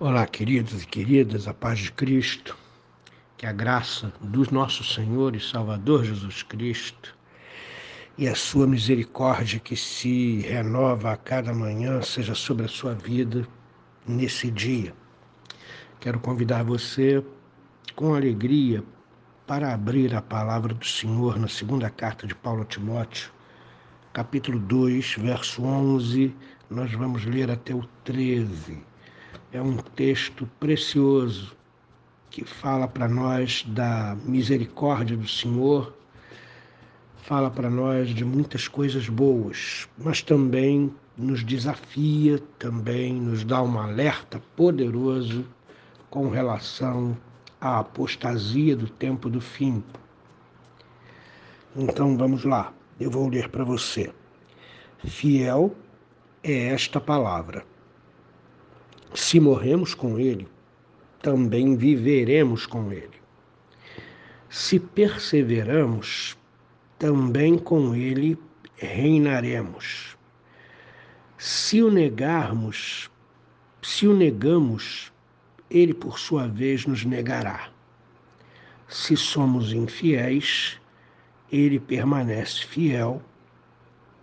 Olá, queridos e queridas, a paz de Cristo, que a graça do nosso Senhor e Salvador Jesus Cristo e a sua misericórdia que se renova a cada manhã seja sobre a sua vida nesse dia. Quero convidar você com alegria para abrir a palavra do Senhor na segunda carta de Paulo a Timóteo, capítulo 2, verso 11, nós vamos ler até o 13 é um texto precioso que fala para nós da misericórdia do Senhor, fala para nós de muitas coisas boas, mas também nos desafia, também nos dá um alerta poderoso com relação à apostasia do tempo do fim. Então vamos lá, eu vou ler para você. Fiel é esta palavra se morremos com Ele, também viveremos com Ele. Se perseveramos, também com Ele reinaremos. Se o negarmos, se o negamos, Ele por sua vez nos negará. Se somos infiéis, Ele permanece fiel,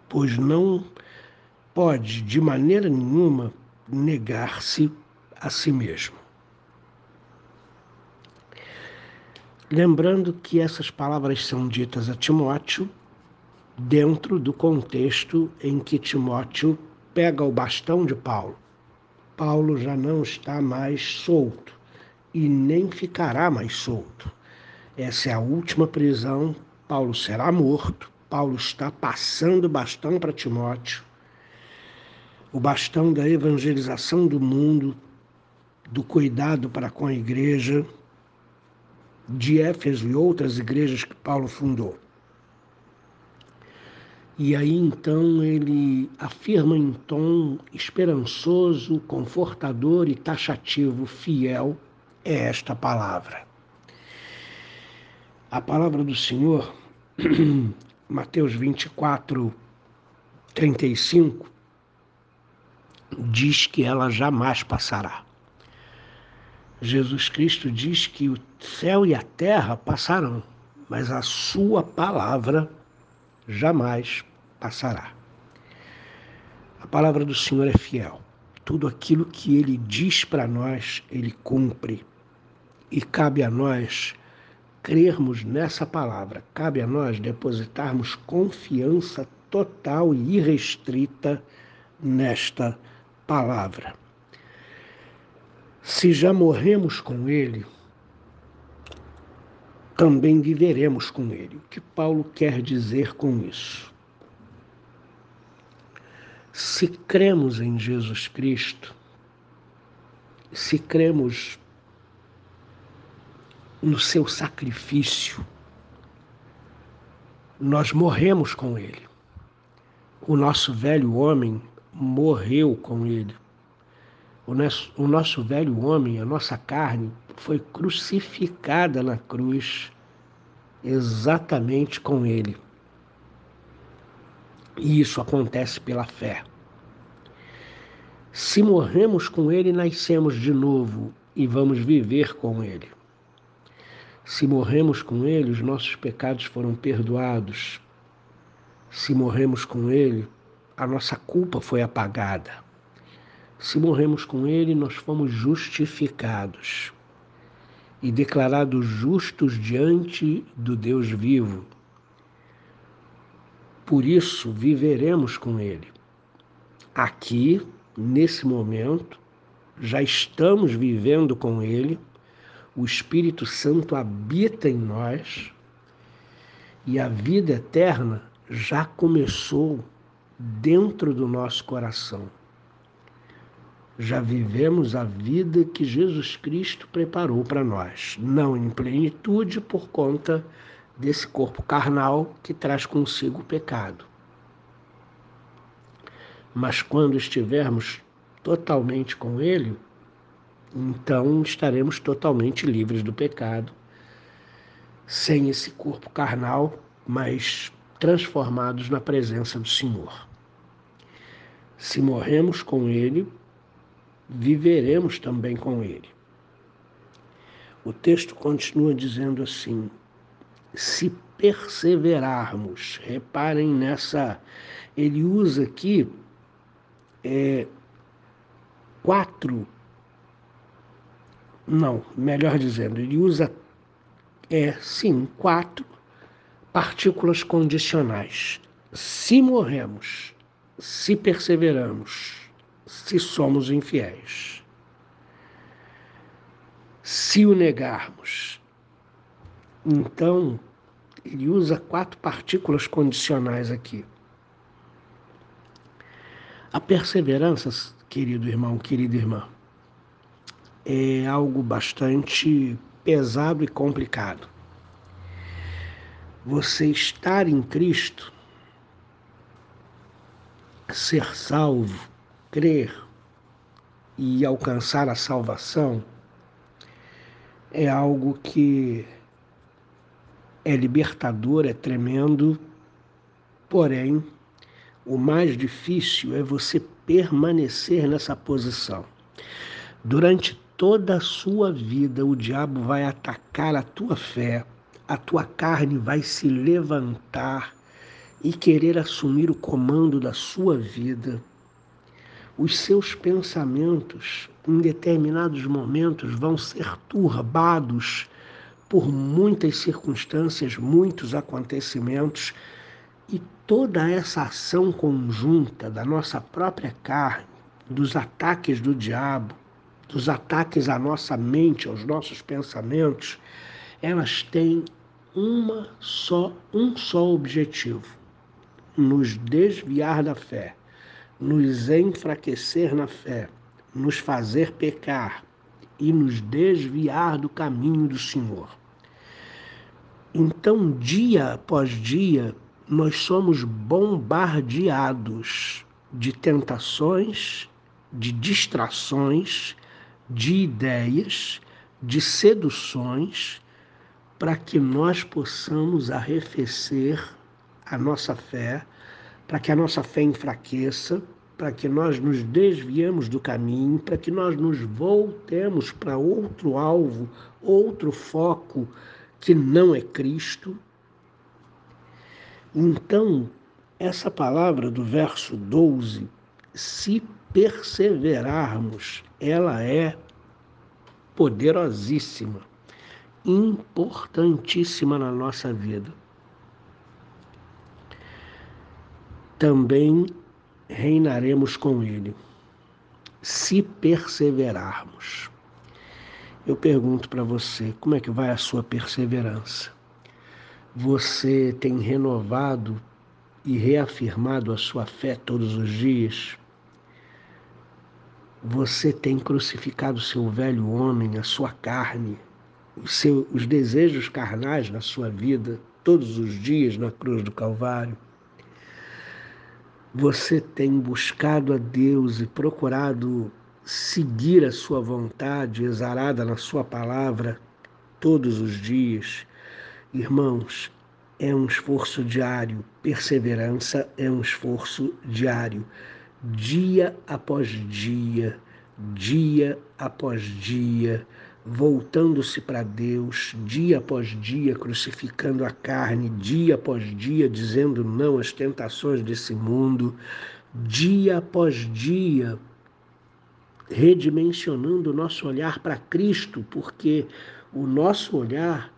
pois não pode de maneira nenhuma negar-se a si mesmo. Lembrando que essas palavras são ditas a Timóteo dentro do contexto em que Timóteo pega o bastão de Paulo. Paulo já não está mais solto e nem ficará mais solto. Essa é a última prisão. Paulo será morto. Paulo está passando o bastão para Timóteo o bastão da evangelização do mundo, do cuidado para com a igreja de Éfeso e outras igrejas que Paulo fundou. E aí então ele afirma em tom esperançoso, confortador e taxativo, fiel, é esta palavra. A palavra do Senhor, Mateus 24, 35, diz que ela jamais passará. Jesus Cristo diz que o céu e a terra passarão, mas a sua palavra jamais passará. A palavra do Senhor é fiel. Tudo aquilo que ele diz para nós, ele cumpre. E cabe a nós crermos nessa palavra, cabe a nós depositarmos confiança total e irrestrita nesta palavra palavra. Se já morremos com Ele, também viveremos com Ele. O que Paulo quer dizer com isso? Se cremos em Jesus Cristo, se cremos no seu sacrifício, nós morremos com Ele. O nosso velho homem morreu com ele. O nosso, o nosso velho homem, a nossa carne, foi crucificada na cruz exatamente com ele. E isso acontece pela fé. Se morremos com ele, nascemos de novo e vamos viver com ele. Se morremos com ele, os nossos pecados foram perdoados. Se morremos com ele, a nossa culpa foi apagada. Se morremos com Ele, nós fomos justificados e declarados justos diante do Deus vivo. Por isso, viveremos com Ele. Aqui, nesse momento, já estamos vivendo com Ele, o Espírito Santo habita em nós e a vida eterna já começou dentro do nosso coração. Já vivemos a vida que Jesus Cristo preparou para nós, não em plenitude por conta desse corpo carnal que traz consigo o pecado. Mas quando estivermos totalmente com Ele, então estaremos totalmente livres do pecado, sem esse corpo carnal, mas transformados na presença do Senhor. Se morremos com Ele, viveremos também com ele. O texto continua dizendo assim: se perseverarmos, reparem nessa, ele usa aqui é, quatro, não, melhor dizendo, ele usa, é, sim, quatro partículas condicionais. Se morremos, se perseveramos, se somos infiéis. Se o negarmos, então ele usa quatro partículas condicionais aqui. A perseverança, querido irmão, querida irmã, é algo bastante pesado e complicado. Você estar em Cristo, ser salvo, crer e alcançar a salvação é algo que é libertador, é tremendo, porém, o mais difícil é você permanecer nessa posição. Durante toda a sua vida, o diabo vai atacar a tua fé, a tua carne vai se levantar e querer assumir o comando da sua vida. Os seus pensamentos, em determinados momentos, vão ser turbados por muitas circunstâncias, muitos acontecimentos, e toda essa ação conjunta da nossa própria carne, dos ataques do diabo, dos ataques à nossa mente, aos nossos pensamentos, elas têm uma só, um só objetivo: nos desviar da fé, nos enfraquecer na fé, nos fazer pecar e nos desviar do caminho do Senhor. Então, dia após dia, nós somos bombardeados de tentações, de distrações, de ideias, de seduções, para que nós possamos arrefecer a nossa fé, para que a nossa fé enfraqueça, para que nós nos desviemos do caminho, para que nós nos voltemos para outro alvo, outro foco que não é Cristo. Então, essa palavra do verso 12, se perseverarmos, ela é poderosíssima, importantíssima na nossa vida. Também reinaremos com Ele, se perseverarmos. Eu pergunto para você, como é que vai a sua perseverança? Você tem renovado e reafirmado a sua fé todos os dias? Você tem crucificado o seu velho homem, a sua carne, seu, os desejos carnais na sua vida todos os dias na cruz do Calvário? Você tem buscado a Deus e procurado seguir a sua vontade exarada na sua palavra todos os dias? Irmãos, é um esforço diário, perseverança é um esforço diário dia após dia, dia após dia, voltando-se para Deus, dia após dia, crucificando a carne, dia após dia, dizendo não às tentações desse mundo, dia após dia, redimensionando o nosso olhar para Cristo, porque o nosso olhar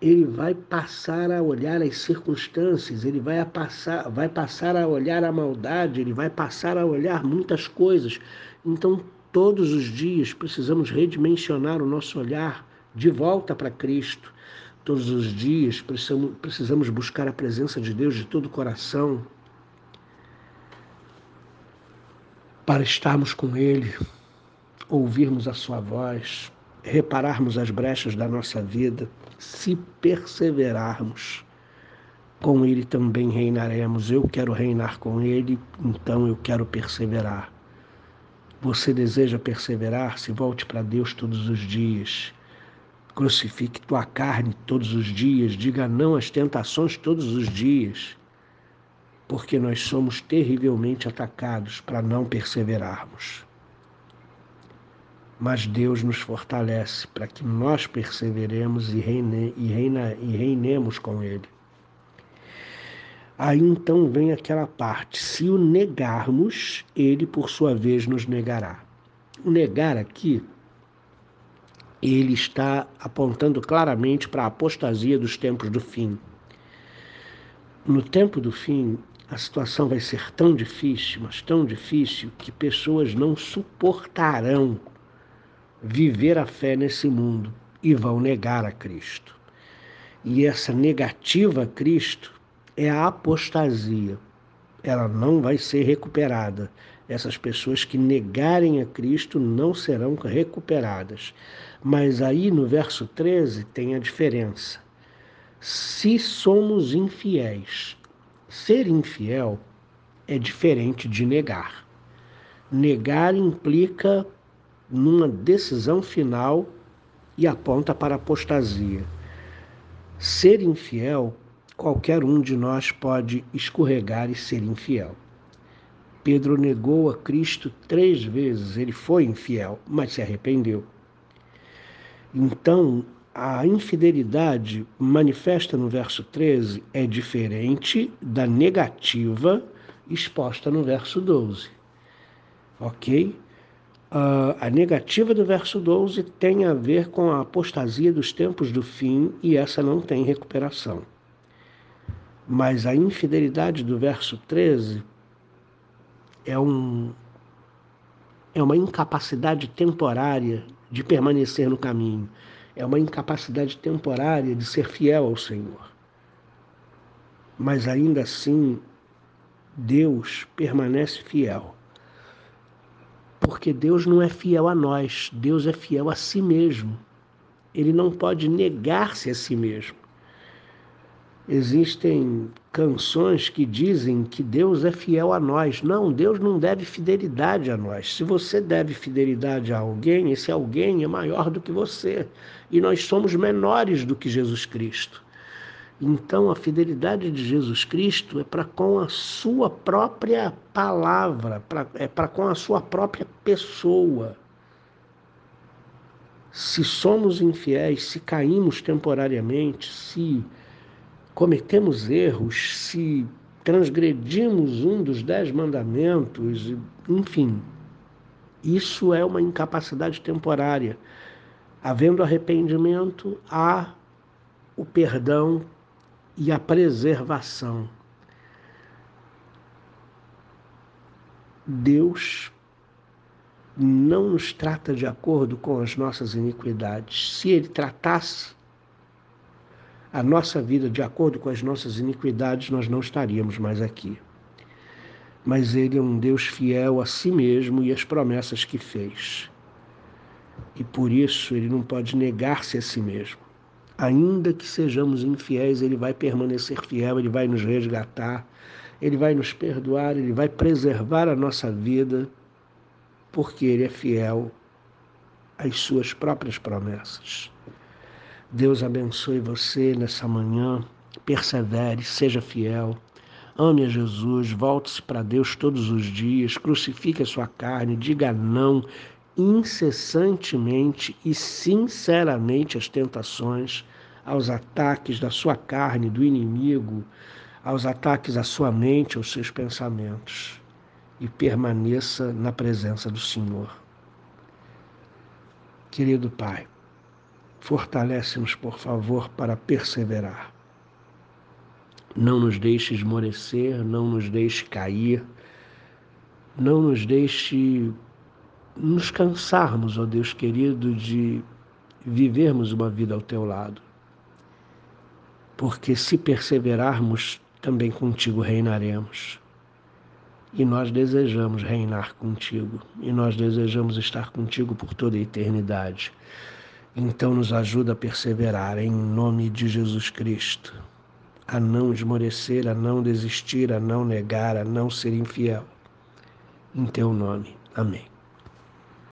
ele vai passar a olhar as circunstâncias, ele vai, a passar, vai passar a olhar a maldade, ele vai passar a olhar muitas coisas. Então, todos os dias precisamos redimensionar o nosso olhar de volta para Cristo. Todos os dias precisamos, precisamos buscar a presença de Deus de todo o coração para estarmos com Ele, ouvirmos a Sua voz, repararmos as brechas da nossa vida, se perseverarmos, com Ele também reinaremos. Eu quero reinar com Ele, então eu quero perseverar. Você deseja perseverar? Se volte para Deus todos os dias. Crucifique tua carne todos os dias. Diga não às tentações todos os dias. Porque nós somos terrivelmente atacados para não perseverarmos. mas Deus nos fortalece para que nós perseveremos e, reine, e, reina, e reinemos com Ele. Aí então vem aquela parte: se o negarmos, Ele por sua vez nos negará. O negar aqui, ele está apontando claramente para a apostasia dos tempos do fim. No tempo do fim, a situação vai ser tão difícil, mas tão difícil, que pessoas não suportarão viver a fé nesse mundo e vão negar a Cristo. E essa negativa a Cristo é a apostasia. Ela não vai ser recuperada. Essas pessoas que negarem a Cristo não serão recuperadas. Mas aí no verso 13 tem a diferença. Se somos infiéis, ser infiel é diferente de negar. Negar implica numa decisão final e aponta para apostasia. Ser infiel, qualquer um de nós pode escorregar e ser infiel. Pedro negou a Cristo três vezes, ele foi infiel, mas se arrependeu. Então, a infidelidade manifesta no verso 13 é diferente da negativa exposta no verso 12. Ok? Uh, a negativa do verso 12 tem a ver com a apostasia dos tempos do fim e essa não tem recuperação. Mas a infidelidade do verso 13 é, um, é uma incapacidade temporária de permanecer no caminho, é uma incapacidade temporária de ser fiel ao Senhor. Mas ainda assim, Deus permanece fiel porque Deus não é fiel a nós, Deus é fiel a si mesmo. Ele não pode negar-se a si mesmo. Existem canções que dizem que Deus é fiel a nós. Não, Deus não deve fidelidade a nós. Se você deve fidelidade a alguém, esse alguém é maior do que você. E nós somos menores do que Jesus Cristo. Então, a fidelidade de Jesus Cristo é para com a sua própria palavra, pra, é para com a sua própria pessoa. Se somos infiéis, se caímos temporariamente, se cometemos erros, se transgredimos um dos dez mandamentos, enfim, isso é uma incapacidade temporária. Havendo arrependimento, há o perdão e a preservação. Deus não nos trata de acordo com as nossas iniquidades. Se Ele tratasse a nossa vida de acordo com as nossas iniquidades, nós não estaríamos mais aqui. Mas Ele é um Deus fiel a si mesmo e às promessas que fez. E por isso Ele não pode negar-se a si mesmo ainda que sejamos infiéis, Ele vai permanecer fiel, Ele vai nos resgatar, Ele vai nos perdoar, Ele vai preservar a nossa vida, porque Ele é fiel às Suas próprias promessas. Deus abençoe você nessa manhã, persevere, seja fiel. Ame a Jesus, volte-se para Deus todos os dias, crucifique a sua carne, diga não incessantemente e sinceramente às tentações, aos ataques da sua carne, do inimigo, aos ataques à sua mente, aos seus pensamentos, e permaneça na presença do Senhor. Querido Pai, fortalece-nos, por favor, para perseverar. Não nos deixe esmorecer, não nos deixe cair, não nos deixe nos cansarmos, ó Deus querido, de vivermos uma vida ao teu lado. Porque se perseverarmos, também contigo reinaremos. E nós desejamos reinar contigo, e nós desejamos estar contigo por toda a eternidade. Então nos ajuda a perseverar em nome de Jesus Cristo, a não esmorecer, a não desistir, a não negar, a não ser infiel. Em teu nome. Amém.